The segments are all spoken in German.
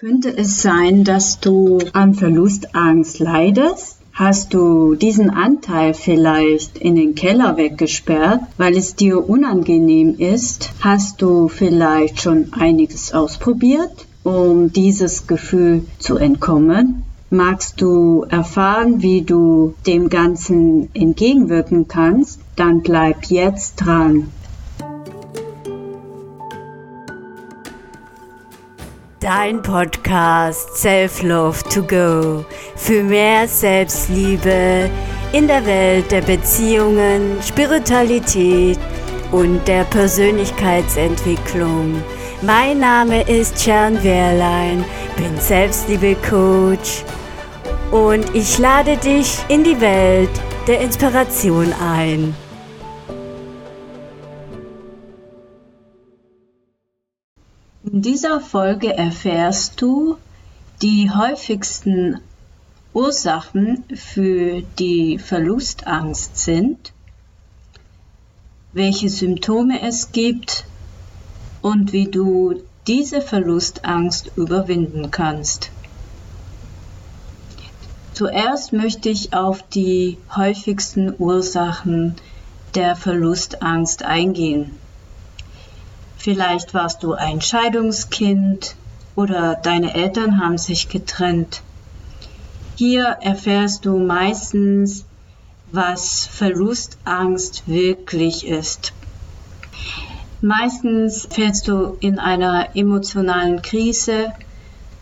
Könnte es sein, dass du an Verlustangst leidest? Hast du diesen Anteil vielleicht in den Keller weggesperrt, weil es dir unangenehm ist? Hast du vielleicht schon einiges ausprobiert, um dieses Gefühl zu entkommen? Magst du erfahren, wie du dem Ganzen entgegenwirken kannst? Dann bleib jetzt dran. Dein Podcast Self Love to Go für mehr Selbstliebe in der Welt der Beziehungen, Spiritualität und der Persönlichkeitsentwicklung. Mein Name ist Jan Wehrlein, bin Selbstliebe-Coach und ich lade dich in die Welt der Inspiration ein. In dieser Folge erfährst du die häufigsten Ursachen für die Verlustangst sind, welche Symptome es gibt und wie du diese Verlustangst überwinden kannst. Zuerst möchte ich auf die häufigsten Ursachen der Verlustangst eingehen. Vielleicht warst du ein Scheidungskind oder deine Eltern haben sich getrennt. Hier erfährst du meistens, was Verlustangst wirklich ist. Meistens fällst du in einer emotionalen Krise.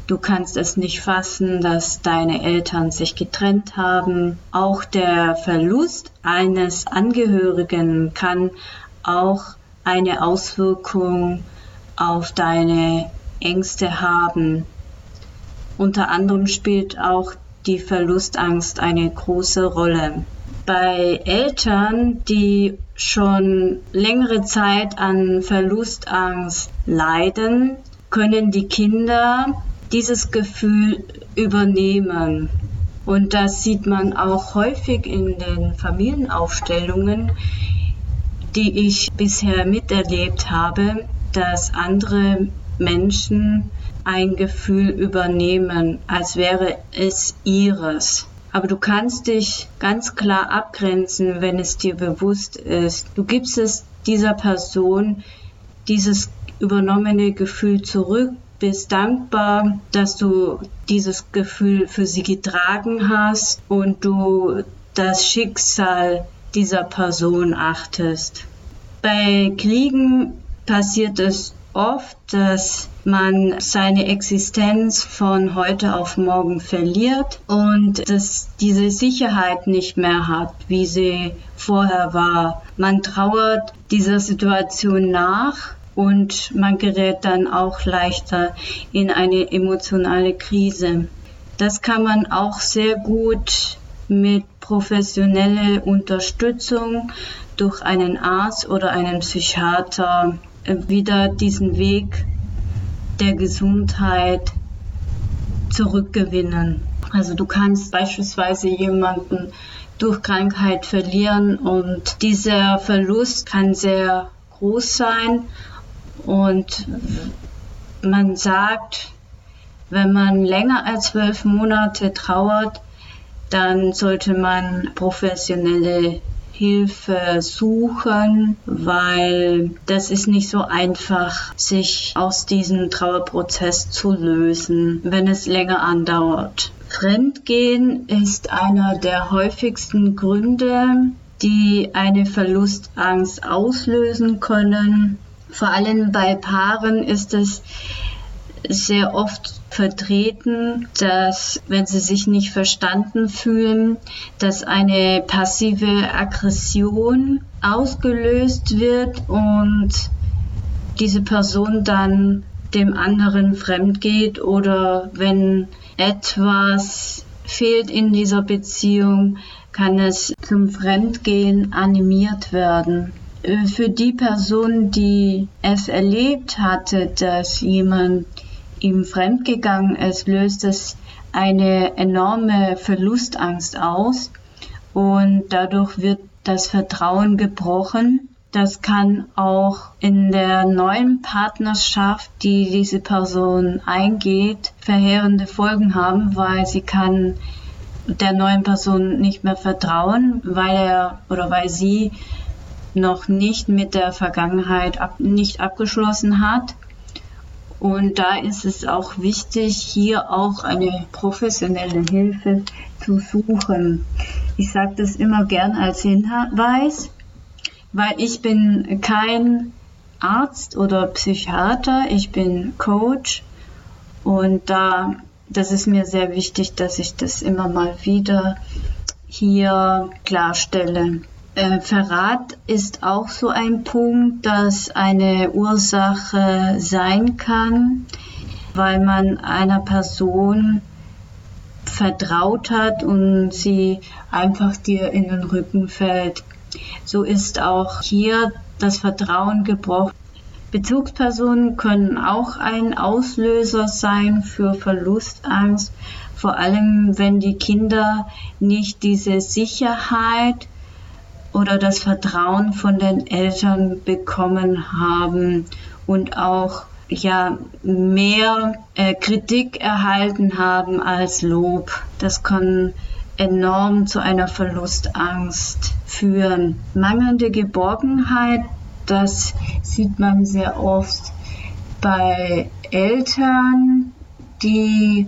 Du kannst es nicht fassen, dass deine Eltern sich getrennt haben. Auch der Verlust eines Angehörigen kann auch eine Auswirkung auf deine Ängste haben. Unter anderem spielt auch die Verlustangst eine große Rolle. Bei Eltern, die schon längere Zeit an Verlustangst leiden, können die Kinder dieses Gefühl übernehmen. Und das sieht man auch häufig in den Familienaufstellungen, die ich bisher miterlebt habe, dass andere Menschen ein Gefühl übernehmen, als wäre es ihres. Aber du kannst dich ganz klar abgrenzen, wenn es dir bewusst ist. Du gibst es dieser Person dieses übernommene Gefühl zurück, bist dankbar, dass du dieses Gefühl für sie getragen hast und du das Schicksal dieser Person achtest. Bei Kriegen passiert es oft, dass man seine Existenz von heute auf morgen verliert und dass diese Sicherheit nicht mehr hat, wie sie vorher war. Man trauert dieser Situation nach und man gerät dann auch leichter in eine emotionale Krise. Das kann man auch sehr gut mit professioneller Unterstützung durch einen Arzt oder einen Psychiater äh, wieder diesen Weg der Gesundheit zurückgewinnen. Also du kannst beispielsweise jemanden durch Krankheit verlieren und dieser Verlust kann sehr groß sein und man sagt, wenn man länger als zwölf Monate trauert, dann sollte man professionelle Hilfe suchen, weil das ist nicht so einfach, sich aus diesem Trauerprozess zu lösen, wenn es länger andauert. Fremdgehen ist einer der häufigsten Gründe, die eine Verlustangst auslösen können. Vor allem bei Paaren ist es sehr oft vertreten, dass wenn sie sich nicht verstanden fühlen, dass eine passive Aggression ausgelöst wird und diese Person dann dem anderen fremd geht oder wenn etwas fehlt in dieser Beziehung, kann es zum Fremdgehen animiert werden. Für die Person, die es erlebt hatte, dass jemand ihm fremdgegangen ist, löst es eine enorme Verlustangst aus und dadurch wird das Vertrauen gebrochen. Das kann auch in der neuen Partnerschaft, die diese Person eingeht, verheerende Folgen haben, weil sie kann der neuen Person nicht mehr vertrauen, weil er oder weil sie noch nicht mit der Vergangenheit ab, nicht abgeschlossen hat. Und da ist es auch wichtig, hier auch eine professionelle Hilfe zu suchen. Ich sage das immer gern als Hinweis, weil ich bin kein Arzt oder Psychiater, ich bin Coach und da das ist mir sehr wichtig, dass ich das immer mal wieder hier klarstelle. Äh, Verrat ist auch so ein Punkt, dass eine Ursache sein kann, weil man einer Person vertraut hat und sie einfach dir in den Rücken fällt. So ist auch hier das Vertrauen gebrochen. Bezugspersonen können auch ein Auslöser sein für Verlustangst, vor allem wenn die Kinder nicht diese Sicherheit oder das Vertrauen von den Eltern bekommen haben und auch ja mehr äh, Kritik erhalten haben als Lob. Das kann enorm zu einer Verlustangst führen. Mangelnde Geborgenheit, das sieht man sehr oft bei Eltern, die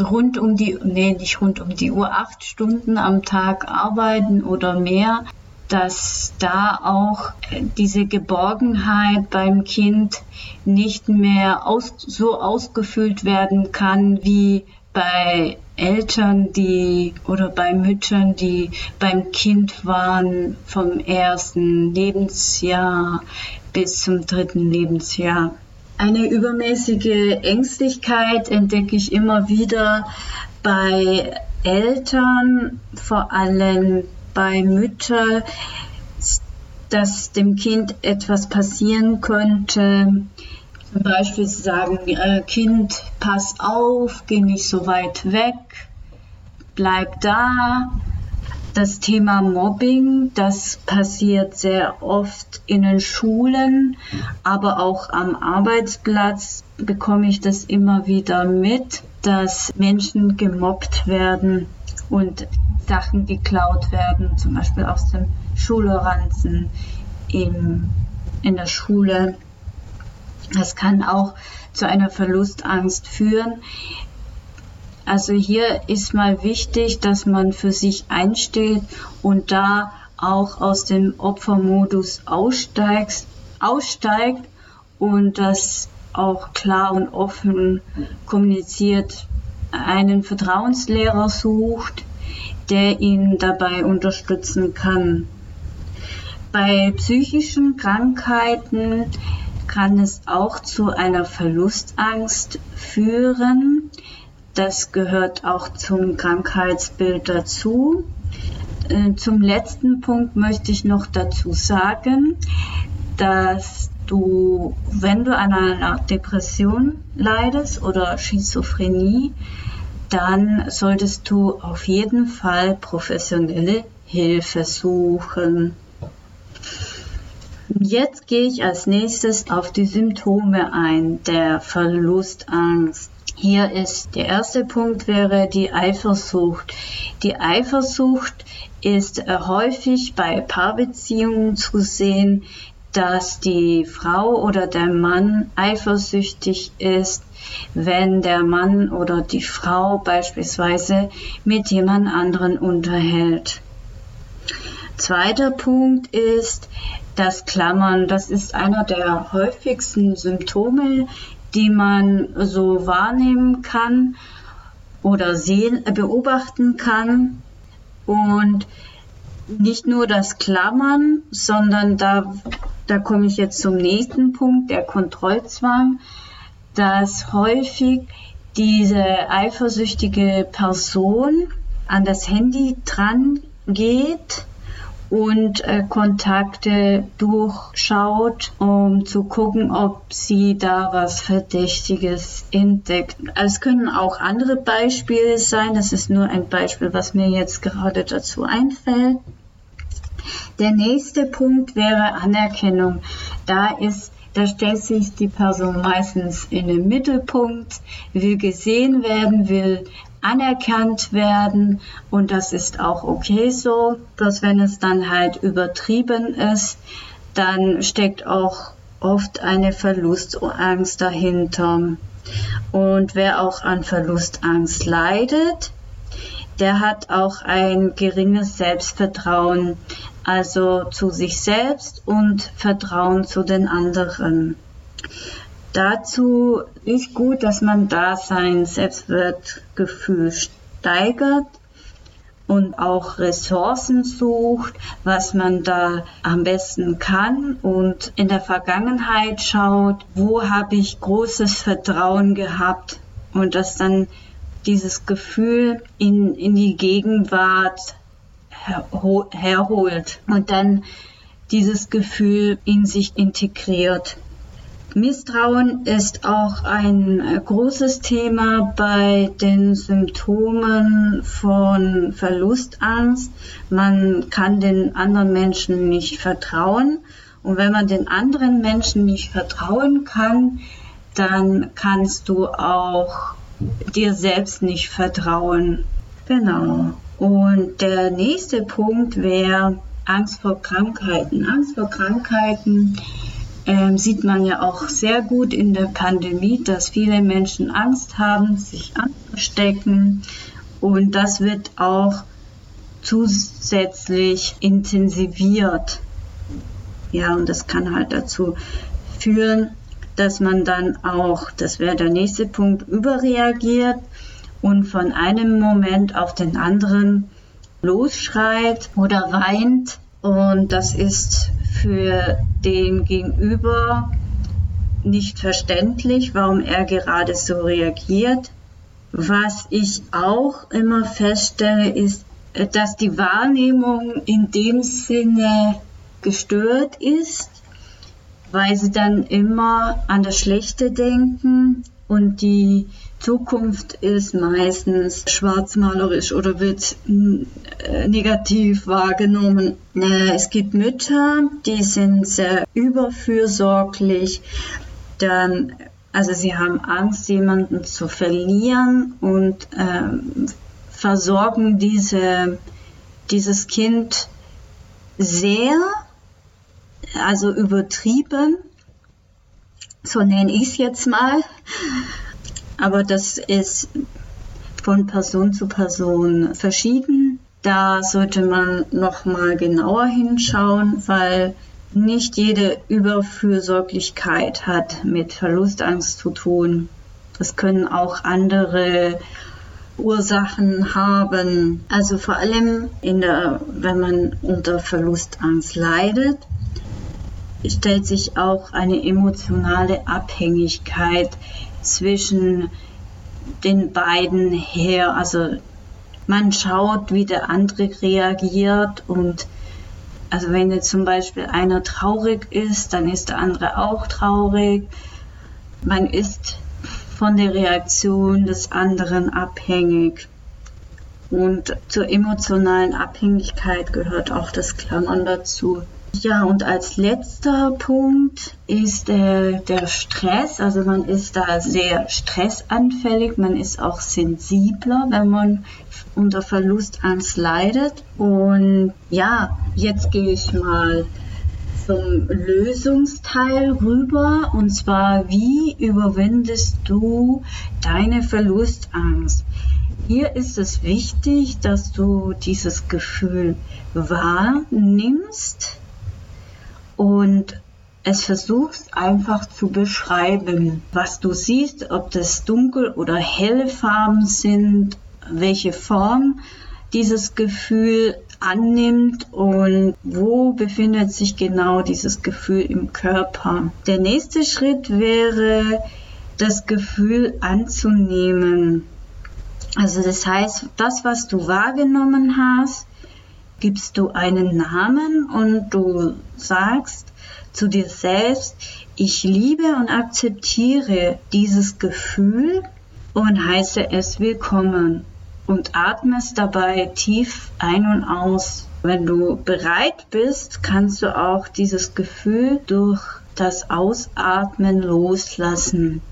rund um die, nee, nicht rund um die Uhr, acht Stunden am Tag arbeiten oder mehr, dass da auch diese Geborgenheit beim Kind nicht mehr aus, so ausgefüllt werden kann wie bei Eltern, die oder bei Müttern, die beim Kind waren vom ersten Lebensjahr bis zum dritten Lebensjahr. Eine übermäßige Ängstlichkeit entdecke ich immer wieder bei Eltern, vor allem bei Müttern, dass dem Kind etwas passieren könnte. Zum Beispiel sagen, äh, Kind, pass auf, geh nicht so weit weg, bleib da, das Thema Mobbing, das passiert sehr oft in den Schulen, aber auch am Arbeitsplatz bekomme ich das immer wieder mit, dass Menschen gemobbt werden und Sachen geklaut werden, zum Beispiel aus dem Schulranzen in, in der Schule. Das kann auch zu einer Verlustangst führen. Also hier ist mal wichtig, dass man für sich einsteht und da auch aus dem Opfermodus aussteigt, aussteigt und das auch klar und offen kommuniziert, einen Vertrauenslehrer sucht, der ihn dabei unterstützen kann. Bei psychischen Krankheiten kann es auch zu einer Verlustangst führen. Das gehört auch zum Krankheitsbild dazu. Äh, zum letzten Punkt möchte ich noch dazu sagen, dass du, wenn du an einer Depression leidest oder Schizophrenie, dann solltest du auf jeden Fall professionelle Hilfe suchen. Jetzt gehe ich als nächstes auf die Symptome ein der Verlustangst. Hier ist der erste Punkt wäre die Eifersucht. Die Eifersucht ist äh, häufig bei Paarbeziehungen zu sehen, dass die Frau oder der Mann eifersüchtig ist, wenn der Mann oder die Frau beispielsweise mit jemand anderen unterhält. Zweiter Punkt ist das Klammern. Das ist einer der häufigsten Symptome die man so wahrnehmen kann oder sehen, äh, beobachten kann. Und nicht nur das Klammern, sondern da, da komme ich jetzt zum nächsten Punkt, der Kontrollzwang, dass häufig diese eifersüchtige Person an das Handy dran geht und äh, Kontakte durchschaut, um zu gucken, ob sie da was Verdächtiges entdeckt. Es können auch andere Beispiele sein. Das ist nur ein Beispiel, was mir jetzt gerade dazu einfällt. Der nächste Punkt wäre Anerkennung. Da ist da stellt sich die Person meistens in den Mittelpunkt, will gesehen werden, will anerkannt werden und das ist auch okay so. Bloß wenn es dann halt übertrieben ist, dann steckt auch oft eine Verlustangst dahinter. Und wer auch an Verlustangst leidet, der hat auch ein geringes Selbstvertrauen, also zu sich selbst und Vertrauen zu den anderen. Dazu ist gut, dass man da sein Selbstwertgefühl steigert und auch Ressourcen sucht, was man da am besten kann und in der Vergangenheit schaut, wo habe ich großes Vertrauen gehabt und das dann dieses Gefühl in, in die Gegenwart herholt und dann dieses Gefühl in sich integriert. Misstrauen ist auch ein äh, großes Thema bei den Symptomen von Verlustangst. Man kann den anderen Menschen nicht vertrauen. Und wenn man den anderen Menschen nicht vertrauen kann, dann kannst du auch dir selbst nicht vertrauen. Genau. Und der nächste Punkt wäre Angst vor Krankheiten. Angst vor Krankheiten ähm, sieht man ja auch sehr gut in der Pandemie, dass viele Menschen Angst haben, sich anzustecken. Und das wird auch zusätzlich intensiviert. Ja, und das kann halt dazu führen, dass man dann auch, das wäre der nächste Punkt, überreagiert und von einem Moment auf den anderen losschreit oder weint. Und das ist für den Gegenüber nicht verständlich, warum er gerade so reagiert. Was ich auch immer feststelle, ist, dass die Wahrnehmung in dem Sinne gestört ist, weil sie dann immer an das Schlechte denken und die Zukunft ist meistens schwarzmalerisch oder wird äh, negativ wahrgenommen. Äh, es gibt Mütter, die sind sehr überfürsorglich, dann, also sie haben Angst, jemanden zu verlieren und äh, versorgen diese, dieses Kind sehr, also übertrieben, so nenne ich es jetzt mal. Aber das ist von Person zu Person verschieden. Da sollte man noch mal genauer hinschauen, weil nicht jede Überfürsorglichkeit hat mit Verlustangst zu tun. Das können auch andere Ursachen haben. Also vor allem in der, wenn man unter Verlustangst leidet, stellt sich auch eine emotionale Abhängigkeit zwischen den beiden her. Also man schaut, wie der andere reagiert und also wenn jetzt zum Beispiel einer traurig ist, dann ist der andere auch traurig. Man ist von der Reaktion des anderen abhängig. Und zur emotionalen Abhängigkeit gehört auch das Klammern dazu. Ja, und als letzter Punkt ist äh, der Stress. Also man ist da sehr stressanfällig, man ist auch sensibler, wenn man unter Verlustangst leidet. Und ja, jetzt gehe ich mal zum Lösungsteil rüber. Und zwar, wie überwindest du deine Verlustangst? Hier ist es wichtig, dass du dieses Gefühl wahrnimmst und es versuchst einfach zu beschreiben, was du siehst, ob das dunkel oder helle Farben sind, welche Form dieses Gefühl annimmt und wo befindet sich genau dieses Gefühl im Körper. Der nächste Schritt wäre, das Gefühl anzunehmen. Also das heißt, das, was du wahrgenommen hast, gibst du einen Namen und du sagst zu dir selbst, ich liebe und akzeptiere dieses Gefühl und heiße es willkommen und atmest dabei tief ein und aus Wenn du bereit bist, kannst du auch dieses Gefühl durch das Ausatmen loslassen.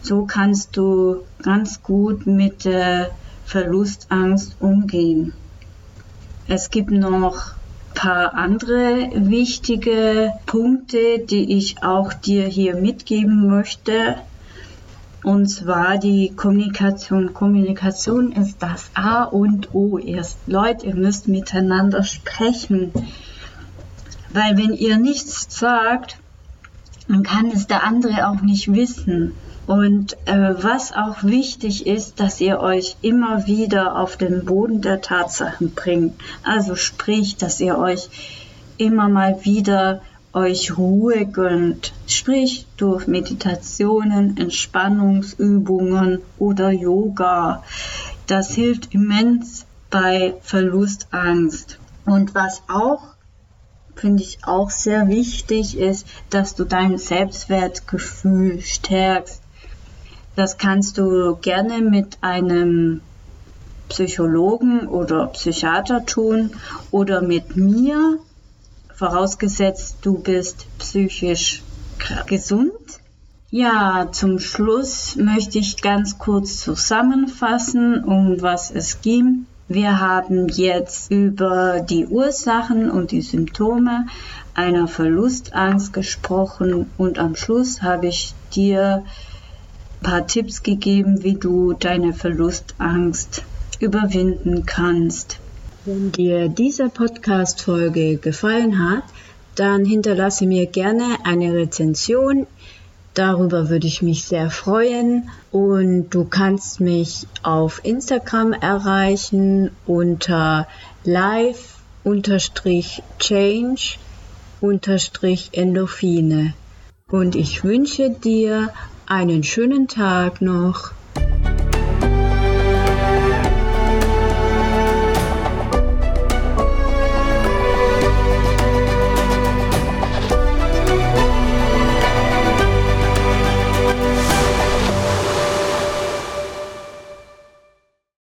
So kannst du ganz gut mit der Verlustangst umgehen. Es gibt noch paar andere wichtige Punkte, die ich auch dir hier mitgeben möchte. Und zwar die Kommunikation. Kommunikation ist das A und O erst. Leute, ihr müsst miteinander sprechen. Weil wenn ihr nichts sagt, dann kann es der andere auch nicht wissen. Und äh, was auch wichtig ist, dass ihr euch immer wieder auf den Boden der Tatsachen bringt. Also sprich, dass ihr euch immer mal wieder euch Ruhe gönnt, sprich durch Meditationen, Entspannungsübungen oder Yoga. Das hilft immens bei Verlustangst. Und was auch finde ich auch sehr wichtig ist, dass du dein Selbstwertgefühl stärkst. Das kannst du gerne mit einem Psychologen oder Psychiater tun oder mit mir, vorausgesetzt du bist psychisch gesund. Ja, zum Schluss möchte ich ganz kurz zusammenfassen, um was es ging. Wir haben jetzt über die Ursachen und die Symptome einer Verlustangst gesprochen und am Schluss habe ich dir paar Tipps gegeben, wie du deine Verlustangst überwinden kannst. Wenn dir diese Podcast-Folge gefallen hat, dann hinterlasse mir gerne eine Rezension Darüber würde ich mich sehr freuen. Und du kannst mich auf Instagram erreichen unter live-change-endorphine. Und ich wünsche dir einen schönen Tag noch.